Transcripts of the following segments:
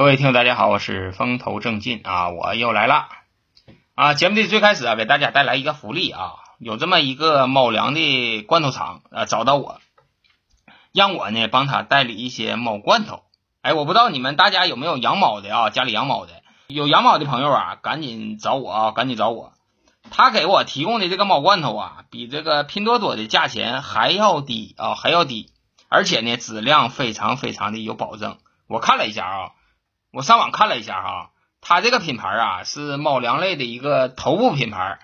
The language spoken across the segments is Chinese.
各位听友，大家好，我是风头正劲啊，我又来了啊！节目的最开始啊，给大家带来一个福利啊，有这么一个猫粮的罐头厂啊，找到我，让我呢帮他代理一些猫罐头。哎，我不知道你们大家有没有养猫的啊？家里养猫的，有养猫的朋友啊，赶紧找我啊，赶紧找我。他给我提供的这个猫罐头啊，比这个拼多多的价钱还要低啊，还要低，而且呢，质量非常非常的有保证。我看了一下啊。我上网看了一下哈，它这个品牌啊是猫粮类的一个头部品牌，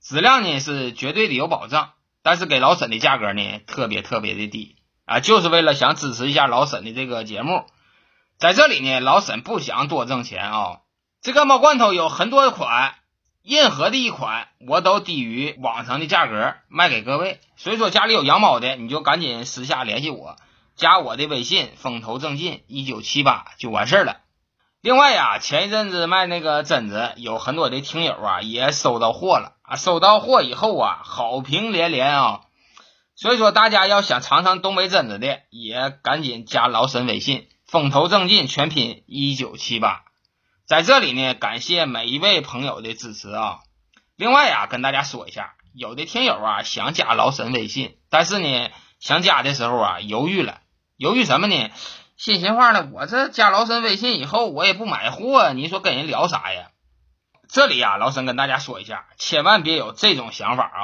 质量呢是绝对的有保障，但是给老沈的价格呢特别特别的低啊，就是为了想支持一下老沈的这个节目，在这里呢老沈不想多挣钱啊，这个猫罐头有很多款，任何的一款我都低于网上的价格卖给各位，所以说家里有养猫的你就赶紧私下联系我，加我的微信风头正劲一九七八就完事儿了。另外呀，前一阵子卖那个榛子，有很多的听友啊也收到货了啊，收到货以后啊，好评连连啊。所以说，大家要想尝尝东北榛子的，也赶紧加老沈微信“风头正劲”全拼一九七八。在这里呢，感谢每一位朋友的支持啊。另外呀，跟大家说一下，有的听友啊想加老沈微信，但是呢，想加的时候啊犹豫了，犹豫什么呢？心心话呢，我这加老沈微信以后，我也不买货，你说跟人聊啥呀？这里呀，老沈跟大家说一下，千万别有这种想法啊！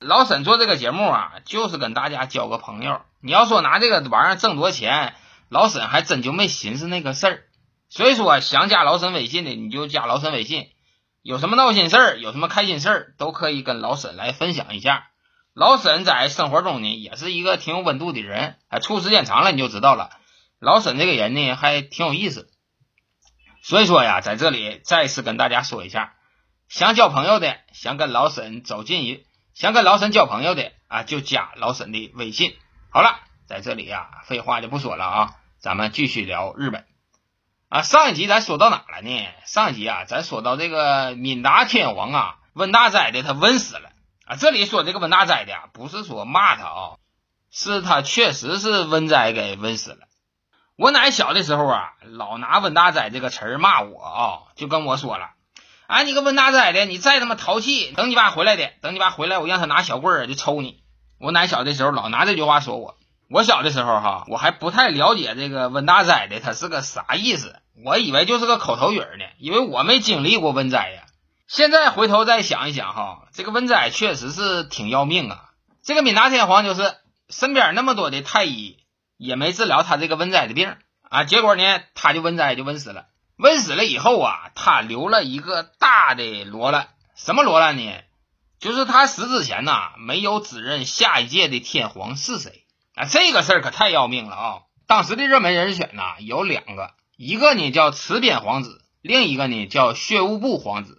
老沈做这个节目啊，就是跟大家交个朋友。你要说拿这个玩意儿挣多钱，老沈还真就没寻思那个事儿。所以说，想加老沈微信的，你就加老沈微信。有什么闹心事儿，有什么开心事儿，都可以跟老沈来分享一下。老沈在生活中呢，也是一个挺有温度的人。哎，处时间长了，你就知道了。老沈这个人呢，还挺有意思，所以说呀，在这里再次跟大家说一下，想交朋友的，想跟老沈走近一，想跟老沈交朋友的啊，就加老沈的微信。好了，在这里呀，废话就不说了啊，咱们继续聊日本啊。上一集咱说到哪了呢？上一集啊，咱说到这个闽达天皇啊，温大哉的他温死了啊。这里说这个温大哉的，不是说骂他啊，是他确实是温哉给温死了。我奶小的时候啊，老拿温大仔这个词儿骂我啊，就跟我说了：“哎，你个温大仔的，你再他妈淘气，等你爸回来的，等你爸回来，我让他拿小棍儿就抽你。”我奶小的时候老拿这句话说我。我小的时候哈，我还不太了解这个温大仔的他是个啥意思，我以为就是个口头语呢，因为我没经历过温仔呀。现在回头再想一想哈，这个温仔确实是挺要命啊。这个闽大天皇就是身边那么多的太医。也没治疗他这个瘟灾的病啊，结果呢，他就瘟灾就瘟死了。瘟死了以后啊，他留了一个大的罗烂，什么罗烂呢？就是他死之前呐，没有指认下一届的天皇是谁啊。这个事儿可太要命了啊！当时的热门人选呐有两个，一个呢叫慈边皇子，另一个呢叫血雾部皇子，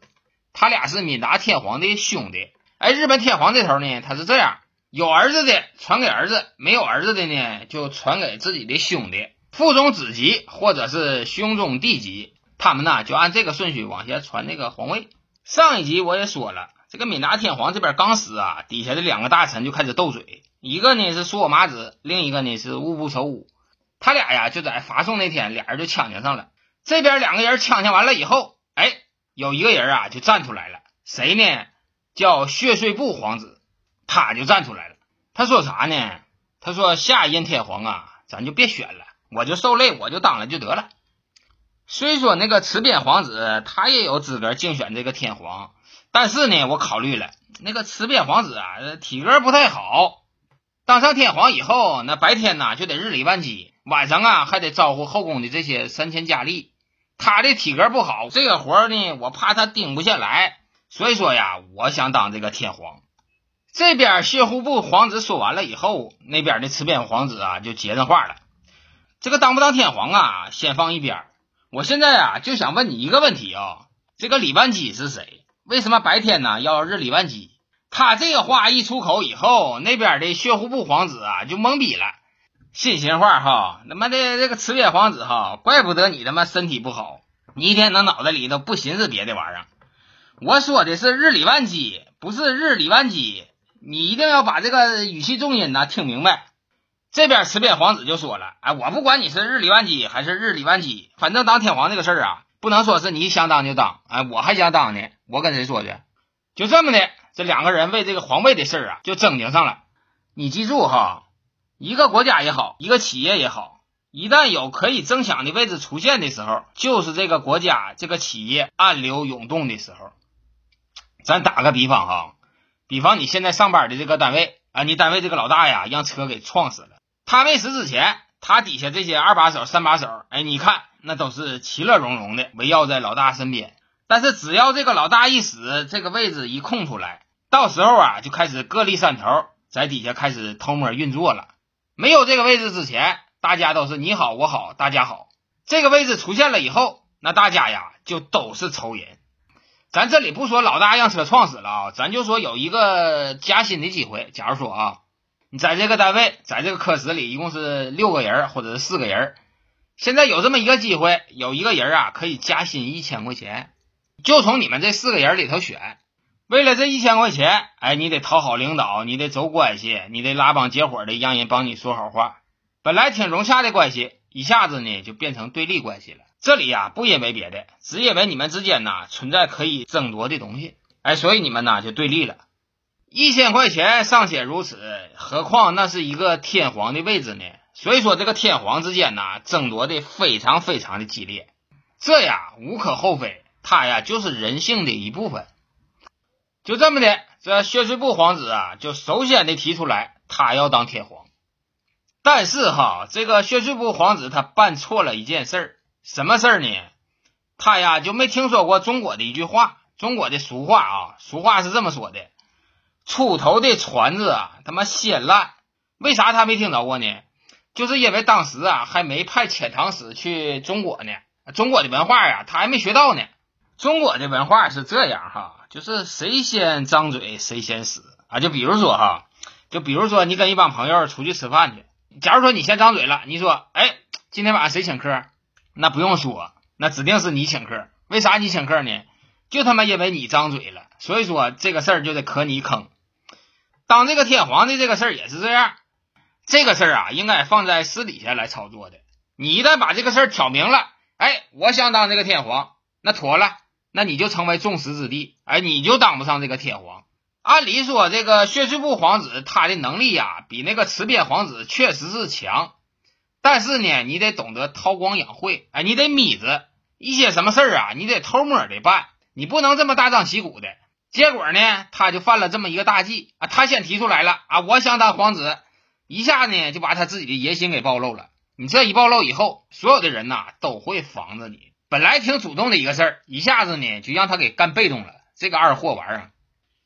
他俩是闽达天皇的兄弟。哎，日本天皇这头呢，他是这样。有儿子的传给儿子，没有儿子的呢，就传给自己的兄弟，父中子级或者是兄中弟级，他们呢就按这个顺序往下传那个皇位。上一集我也说了，这个闽达天皇这边刚死啊，底下的两个大臣就开始斗嘴，一个呢是苏我麻子，另一个呢是乌部丑武，他俩呀就在发送那天，俩人就呛呛上了。这边两个人呛呛完了以后，哎，有一个人啊就站出来了，谁呢？叫血税部皇子。他就站出来了，他说啥呢？他说下一任天皇啊，咱就别选了，我就受累，我就当了就得了。虽说那个慈边皇子他也有资格竞选这个天皇，但是呢，我考虑了，那个慈边皇子啊，体格不太好，当上天皇以后，那白天呢就得日理万机，晚上啊还得招呼后宫的这些三千佳丽，他的体格不好，这个活呢，我怕他顶不下来，所以说呀，我想当这个天皇。这边血户部皇子说完了以后，那边的慈边皇子啊就接上话了：“这个当不当天皇啊，先放一边。我现在啊就想问你一个问题啊，这个李万基是谁？为什么白天呢要日理万机？”他这个话一出口以后，那边的血户部皇子啊就懵逼了，心心话哈，他妈的这个慈边皇子哈，怪不得你他妈身体不好，你一天能脑袋里头不寻思别的玩意儿。我说的是日理万机，不是日理万机。你一定要把这个语气重音呢听明白。这边持边皇子就说了：“哎，我不管你是日理万机还是日理万机，反正当天皇这个事儿啊，不能说是你想当就当。哎，我还想当呢，我跟谁说去？就这么的，这两个人为这个皇位的事儿啊，就争顶上了。你记住哈，一个国家也好，一个企业也好，一旦有可以争抢的位置出现的时候，就是这个国家这个企业暗流涌动的时候。咱打个比方哈，比方你现在上班的这个单位啊，你单位这个老大呀，让车给撞死了。”他没死之前，他底下这些二把手、三把手，哎，你看那都是其乐融融的，围绕在老大身边。但是只要这个老大一死，这个位置一空出来，到时候啊，就开始各立山头，在底下开始偷摸运作了。没有这个位置之前，大家都是你好我好大家好。这个位置出现了以后，那大家呀就都是仇人。咱这里不说老大让车撞死了啊，咱就说有一个加薪的机会。假如说啊。你在这个单位，在这个科室里，一共是六个人或者是四个人。现在有这么一个机会，有一个人啊可以加薪一千块钱，就从你们这四个人里头选。为了这一千块钱，哎，你得讨好领导，你得走关系，你得拉帮结伙的让人帮你说好话。本来挺融洽的关系，一下子呢就变成对立关系了。这里呀不因为别的，只因为你们之间呐存在可以争夺的东西，哎，所以你们呐就对立了。一千块钱尚且如此，何况那是一个天皇的位置呢？所以说，这个天皇之间呐，争夺的非常非常的激烈。这呀，无可厚非，他呀就是人性的一部分。就这么的，这血税部皇子啊，就首先的提出来，他要当天皇。但是哈，这个血税部皇子他办错了一件事儿，什么事儿呢？他呀就没听说过中国的一句话，中国的俗话啊，俗话是这么说的。出头的船子啊，他妈先烂，为啥他没听着过呢？就是因为当时啊，还没派遣唐使去中国呢，中国的文化呀，他还没学到呢。中国的文化是这样哈，就是谁先张嘴谁先死啊。就比如说哈，就比如说你跟一帮朋友出去吃饭去，假如说你先张嘴了，你说，哎，今天晚上谁请客？那不用说，那指定是你请客。为啥你请客呢？就他妈因为你张嘴了，所以说这个事儿就得磕你坑。当这个天皇的这个事儿也是这样，这个事儿啊，应该放在私底下来操作的。你一旦把这个事儿挑明了，哎，我想当这个天皇，那妥了，那你就成为众矢之的，哎，你就当不上这个天皇。按理说，这个血税部皇子他的能力呀，比那个持边皇子确实是强，但是呢，你得懂得韬光养晦，哎，你得眯着一些什么事儿啊，你得偷摸的办，你不能这么大张旗鼓的。结果呢，他就犯了这么一个大忌啊！他先提出来了啊，我想当皇子，一下呢就把他自己的野心给暴露了。你这一暴露以后，所有的人呐都会防着你。本来挺主动的一个事儿，一下子呢就让他给干被动了。这个二货玩意儿，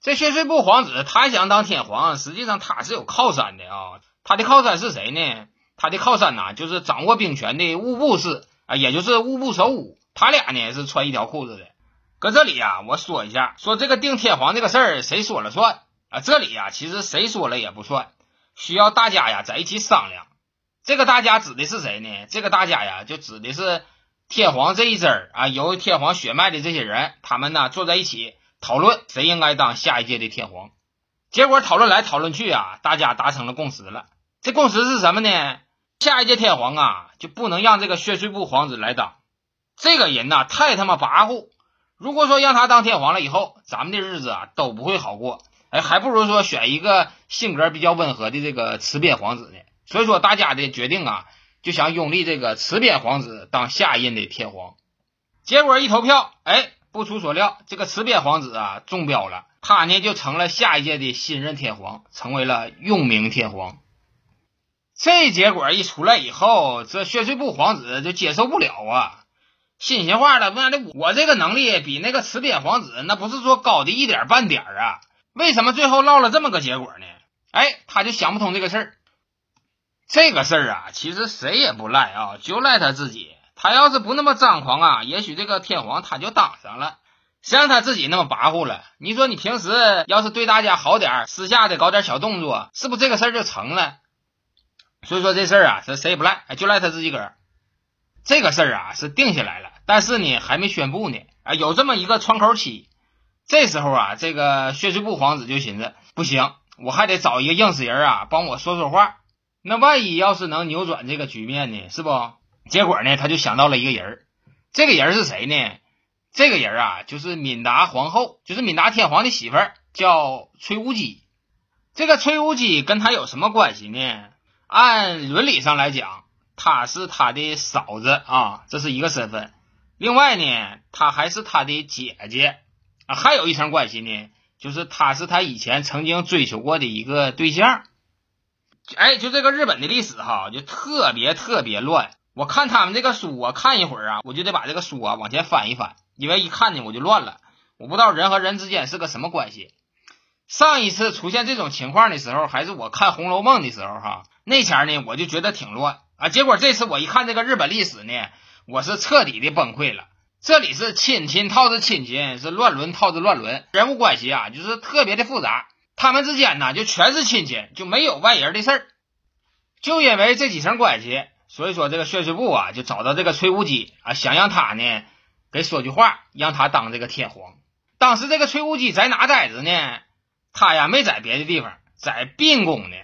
这血税部皇子他想当天皇，实际上他是有靠山的啊。他的靠山是谁呢？他的靠山呐就是掌握兵权的务部氏啊，也就是务部首武。他俩呢是穿一条裤子的。搁这里呀，我说一下，说这个定天皇这个事儿，谁说了算啊？这里呀，其实谁说了也不算，需要大家呀在一起商量。这个大家指的是谁呢？这个大家呀，就指的是天皇这一支啊，有天皇血脉的这些人，他们呢坐在一起讨论谁应该当下一届的天皇。结果讨论来讨论去啊，大家达成了共识了。这共识是什么呢？下一届天皇啊，就不能让这个血税部皇子来当。这个人呐，太他妈跋扈。如果说让他当天皇了以后，咱们的日子啊都不会好过。哎，还不如说选一个性格比较温和的这个持边皇子呢。所以说，大家的决定啊，就想拥立这个持边皇子当下一任的天皇。结果一投票，哎，不出所料，这个持边皇子啊中标了，他呢就成了下一届的新任天皇，成为了永明天皇。这结果一出来以后，这血税部皇子就接受不了啊。新鲜话了，妈的，我这个能力比那个池边皇子那不是说高的一点半点啊？为什么最后落了这么个结果呢？哎，他就想不通这个事儿。这个事儿啊，其实谁也不赖啊，就赖他自己。他要是不那么张狂啊，也许这个天皇他就当上了。谁让他自己那么跋扈了？你说你平时要是对大家好点私下的搞点小动作，是不是这个事儿就成了？所以说这事儿啊，这谁也不赖，就赖他自己个儿。这个事儿啊是定下来了，但是呢还没宣布呢啊，有这么一个窗口期。这时候啊，这个血税部皇子就寻思，不行，我还得找一个硬死人啊帮我说说话。那万一要是能扭转这个局面呢？是不？结果呢，他就想到了一个人这个人是谁呢？这个人啊，就是敏达皇后，就是敏达天皇的媳妇儿，叫崔无姬。这个崔无姬跟他有什么关系呢？按伦理上来讲，她是他的嫂子啊，这是一个身份。另外呢，她还是他的姐姐，还有一层关系呢，就是她是他以前曾经追求过的一个对象。哎，就这个日本的历史哈，就特别特别乱。我看他们这个书啊，看一会儿啊，我就得把这个书啊往前翻一翻，因为一看呢我就乱了，我不知道人和人之间是个什么关系。上一次出现这种情况的时候，还是我看《红楼梦》的时候哈，那前呢我就觉得挺乱啊，结果这次我一看这个日本历史呢，我是彻底的崩溃了。这里是亲亲套着亲亲，是乱伦套着乱伦，人物关系啊就是特别的复杂，他们之间呢就全是亲戚，就没有外人的事儿，就因为这几层关系。所以说，这个血税部啊，就找到这个崔无姬啊，想让他呢给说句话，让他当这个天皇。当时这个崔无姬在哪待着呢？他呀没在别的地方，在病宫呢。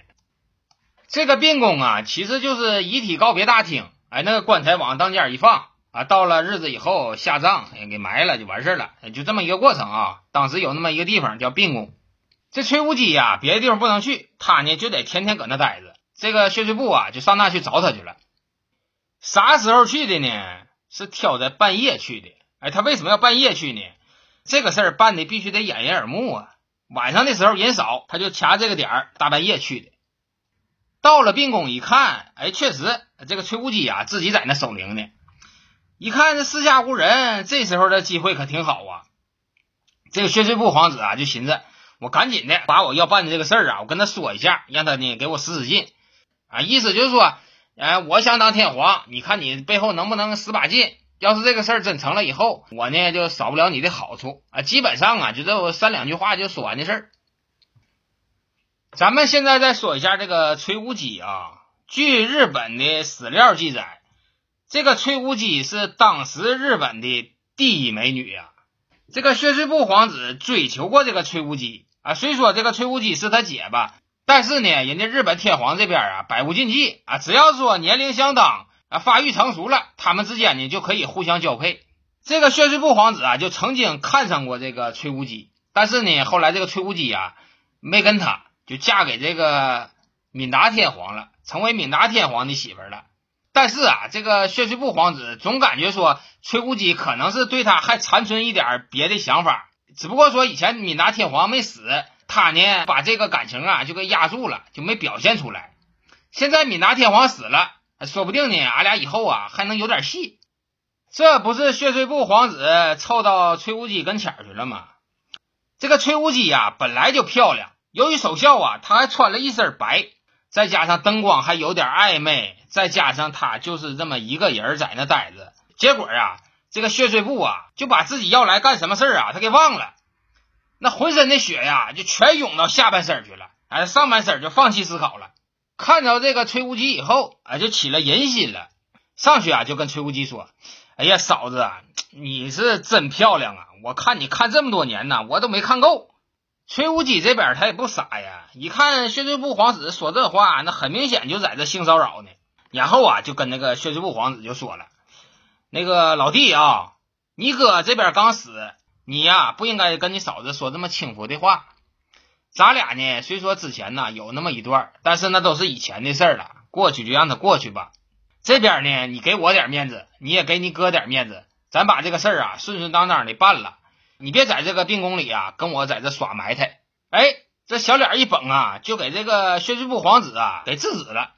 这个宾宫啊，其实就是遗体告别大厅。哎，那个棺材往当间一放啊，到了日子以后下葬，给埋了就完事了，就这么一个过程啊。当时有那么一个地方叫宾宫。这崔无机呀，别的地方不能去，他呢就得天天搁那待着。这个血税部啊，就上那去找他去了。啥时候去的呢？是挑在半夜去的。哎，他为什么要半夜去呢？这个事儿办的必须得掩人耳目啊。晚上的时候人少，他就掐这个点儿，大半夜去的。到了病宫一看，哎，确实这个崔无姬啊自己在那守灵呢。一看这四下无人，这时候的机会可挺好啊。这个血税部皇子啊就寻思，我赶紧的把我要办的这个事儿啊，我跟他说一下，让他呢给我使使劲啊，意思就是说。哎，我想当天皇，你看你背后能不能使把劲？要是这个事儿真成了以后，我呢就少不了你的好处啊。基本上啊，就这三两句话就说完的事儿。咱们现在再说一下这个崔无姬啊。据日本的史料记载，这个崔无姬是当时日本的第一美女呀。这个血税部皇子追求过这个崔无姬啊，虽说这个崔无姬是他姐吧。但是呢，人家日本天皇这边啊，百无禁忌啊，只要说年龄相当啊，发育成熟了，他们之间呢就可以互相交配。这个血税部皇子啊，就曾经看上过这个崔无姬，但是呢，后来这个崔无姬啊，没跟他，就嫁给这个敏达天皇了，成为敏达天皇的媳妇了。但是啊，这个血税部皇子总感觉说崔无姬可能是对他还残存一点别的想法，只不过说以前敏达天皇没死。他呢，把这个感情啊就给压住了，就没表现出来。现在敏达天皇死了，说不定呢，俺俩以后啊还能有点戏。这不是血税部皇子凑到崔无姬跟前去了吗？这个崔无姬呀本来就漂亮，由于守孝啊，他还穿了一身白，再加上灯光还有点暧昧，再加上他就是这么一个人在那待着，结果啊，这个血税部啊就把自己要来干什么事啊，他给忘了。那浑身的血呀，就全涌到下半身去了，哎，上半身就放弃思考了。看着这个崔无极以后，哎，就起了人心了，上去啊，就跟崔无极说：“哎呀，嫂子，你是真漂亮啊！我看你看这么多年呢，我都没看够。”崔无极这边他也不傻呀，一看血税部皇子说这话，那很明显就在这性骚扰呢。然后啊，就跟那个血税部皇子就说了：“那个老弟啊，你哥这边刚死。”你呀，不应该跟你嫂子说这么轻浮的话。咱俩呢，虽说之前呢有那么一段，但是那都是以前的事了，过去就让它过去吧。这边呢，你给我点面子，你也给你哥点面子，咱把这个事儿啊顺顺当当的办了。你别在这个病宫里啊跟我在这耍埋汰。哎，这小脸一绷啊，就给这个血税部皇子啊给制止了。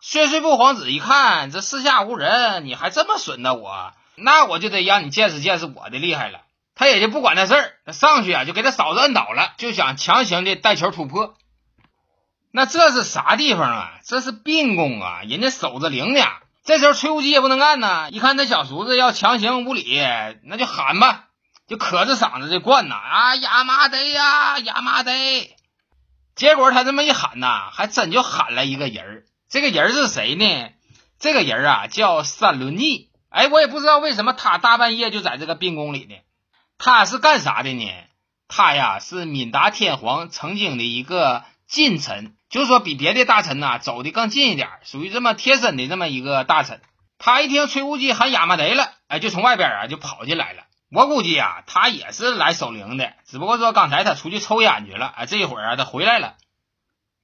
血税部皇子一看这四下无人，你还这么损呢我，那我就得让你见识见识我的厉害了。他也就不管那事儿，上去啊就给他嫂子摁倒了，就想强行的带球突破。那这是啥地方啊？这是病宫啊，人家守着灵呢。这时候崔无极也不能干呢，一看他小叔子要强行无礼，那就喊吧，就可着嗓子就灌呐啊亚麻得呀亚麻得。结果他这么一喊呐，还真就喊了一个人。这个人是谁呢？这个人啊叫三轮逆。哎，我也不知道为什么他大半夜就在这个病宫里呢。他是干啥的呢？他呀是敏达天皇曾经的一个近臣，就说比别的大臣呐走的更近一点，属于这么贴身的这么一个大臣。他一听崔无忌喊亚麻得了，哎，就从外边啊就跑进来了。我估计啊，他也是来守灵的，只不过说刚才他出去抽烟去了，哎，这一会儿啊他回来了。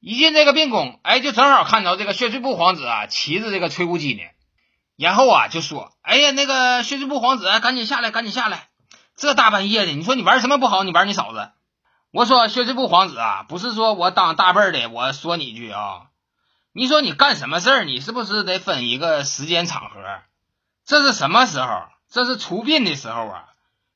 一进这个病宫，哎，就正好看到这个血水部皇子啊骑着这个崔无忌呢，然后啊就说：“哎呀，那个血水部皇子，赶紧下来，赶紧下来！这大半夜的，你说你玩什么不好？你玩你嫂子。”我说：“血水部皇子啊，不是说我当大辈儿的，我说你一句啊，你说你干什么事儿？你是不是得分一个时间场合？这是什么时候？这是出殡的时候啊！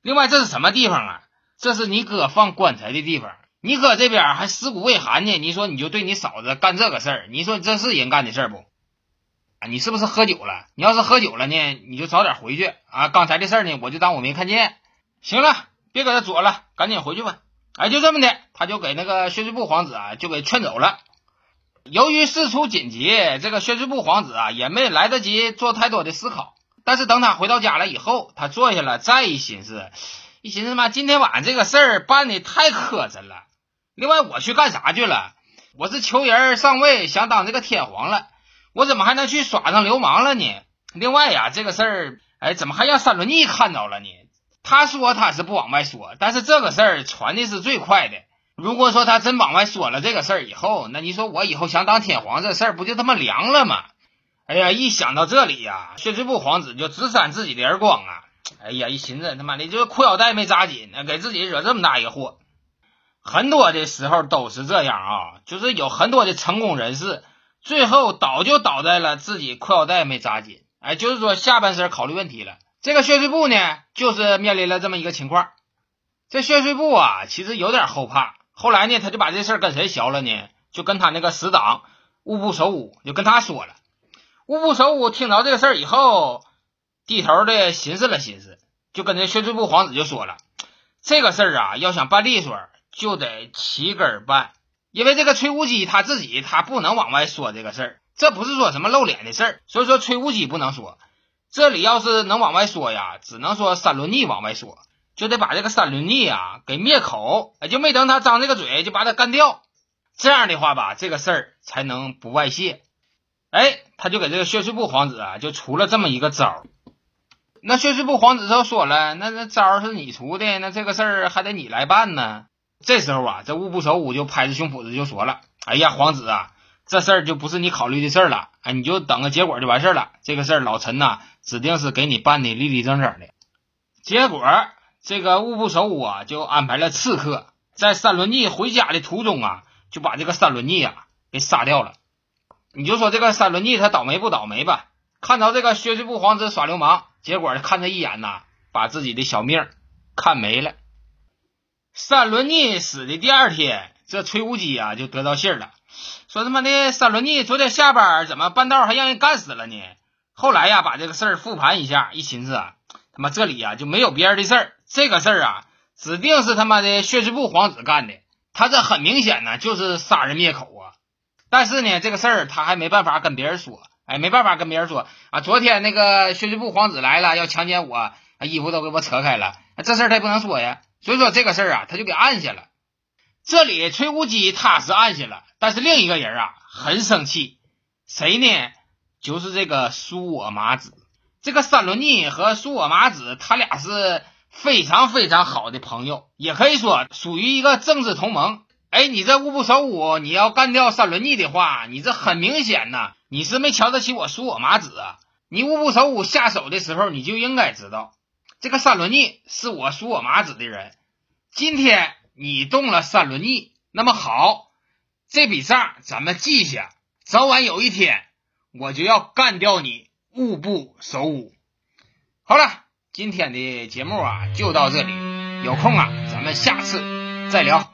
另外，这是什么地方啊？这是你哥放棺材的地方。”你搁这边还尸骨未寒呢，你说你就对你嫂子干这个事儿，你说这是人干的事儿不？啊，你是不是喝酒了？你要是喝酒了呢，你就早点回去啊！刚才的事儿呢，我就当我没看见。行了，别搁这左了，赶紧回去吧。哎，就这么的，他就给那个血税部皇子啊，就给劝走了。由于事出紧急，这个血税部皇子啊，也没来得及做太多的思考。但是等他回到家了以后，他坐下了，再一寻思，一寻思嘛，今天晚上这个事儿办的太磕碜了。另外，我去干啥去了？我是求人上位，想当这个天皇了。我怎么还能去耍上流氓了呢？另外呀，这个事儿，哎，怎么还让三轮逆看到了呢？他说他是不往外说，但是这个事儿传的是最快的。如果说他真往外说了这个事儿以后，那你说我以后想当天皇，这事儿不就他妈凉了吗？哎呀，一想到这里呀，血之部皇子就直扇自己的耳光啊！哎呀，一寻思他妈的，就是裤腰带没扎紧，给自己惹这么大一个祸。很多的时候都是这样啊，就是有很多的成功人士，最后倒就倒在了自己裤腰带没扎紧，哎，就是说下半身考虑问题了。这个血税部呢，就是面临了这么一个情况。这血税部啊，其实有点后怕，后来呢，他就把这事跟谁学了呢？就跟他那个死党务部守武，就跟他说了。乌布守武听到这个事儿以后，低头的寻思了寻思，就跟这血税部皇子就说了：这个事儿啊，要想办利索。就得齐根办，因为这个崔无忌他自己他不能往外说这个事儿，这不是说什么露脸的事儿，所以说崔无忌不能说。这里要是能往外说呀，只能说三轮逆往外说，就得把这个三轮逆啊给灭口，就没等他张这个嘴就把他干掉。这样的话吧，这个事儿才能不外泄。哎，他就给这个血税部皇子啊就出了这么一个招儿。那血税部皇子就说了，那那招儿是你出的，那这个事儿还得你来办呢。这时候啊，这务部首武就拍着胸脯子就说了：“哎呀，皇子啊，这事儿就不是你考虑的事儿了，哎，你就等个结果就完事儿了。这个事儿老臣呐，指定是给你办的立立正正的。结果这个务部首武啊，就安排了刺客，在三轮逆回家的途中啊，就把这个三轮逆啊给杀掉了。你就说这个三轮逆他倒霉不倒霉吧？看着这个薛税部皇子耍流氓，结果看他一眼呐，把自己的小命看没了。”三轮逆死的第二天，这崔无忌啊就得到信儿了，说他妈的三轮逆昨天下班怎么半道还让人干死了呢？后来呀，把这个事儿复盘一下，一寻思啊，他妈这里呀就没有别人的事儿，这个事儿啊指定是他妈的血之部皇子干的，他这很明显呢就是杀人灭口啊。但是呢，这个事儿他还没办法跟别人说，哎，没办法跟别人说啊。昨天那个学习部皇子来了，要强奸我，衣服都给我扯开了，这事儿他也不能说呀。所以说这个事儿啊，他就给按下了。这里崔无忌他是按下了，但是另一个人啊很生气，谁呢？就是这个苏我麻子。这个三轮逆和苏我麻子，他俩是非常非常好的朋友，也可以说属于一个政治同盟。哎，你这务部守武，你要干掉三轮逆的话，你这很明显呐，你是没瞧得起我苏我麻子啊。你务部守武下手的时候，你就应该知道。这个三轮逆是我属我麻子的人，今天你动了三轮逆，那么好，这笔账咱们记下，早晚有一天我就要干掉你，务部守武。好了，今天的节目啊就到这里，有空啊咱们下次再聊。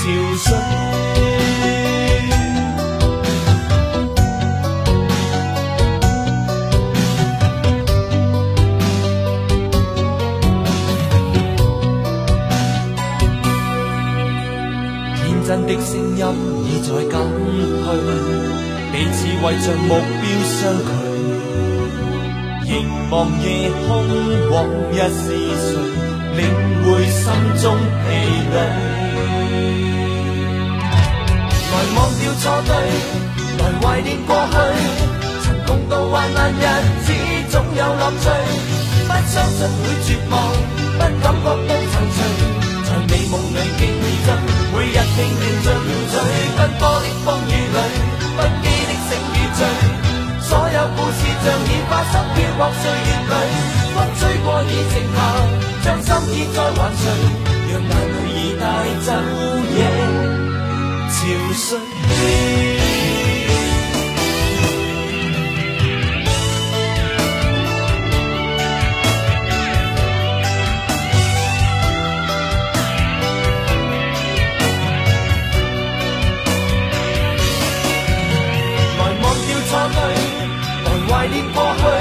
潮水。天真的声音已在减退。彼此为着目标相距，凝望夜空，往日是谁领会心中疲累？来忘掉错对，来怀念过去，曾共度患难日子，总有乐趣。不相信会绝望，不感觉到踌躇，在美梦里竞争，每日拼命进取，奔波的风像已发生，飘泊岁月里，风吹过已静下，将心意再还谁？让眼泪已带走夜潮水。怀念过去，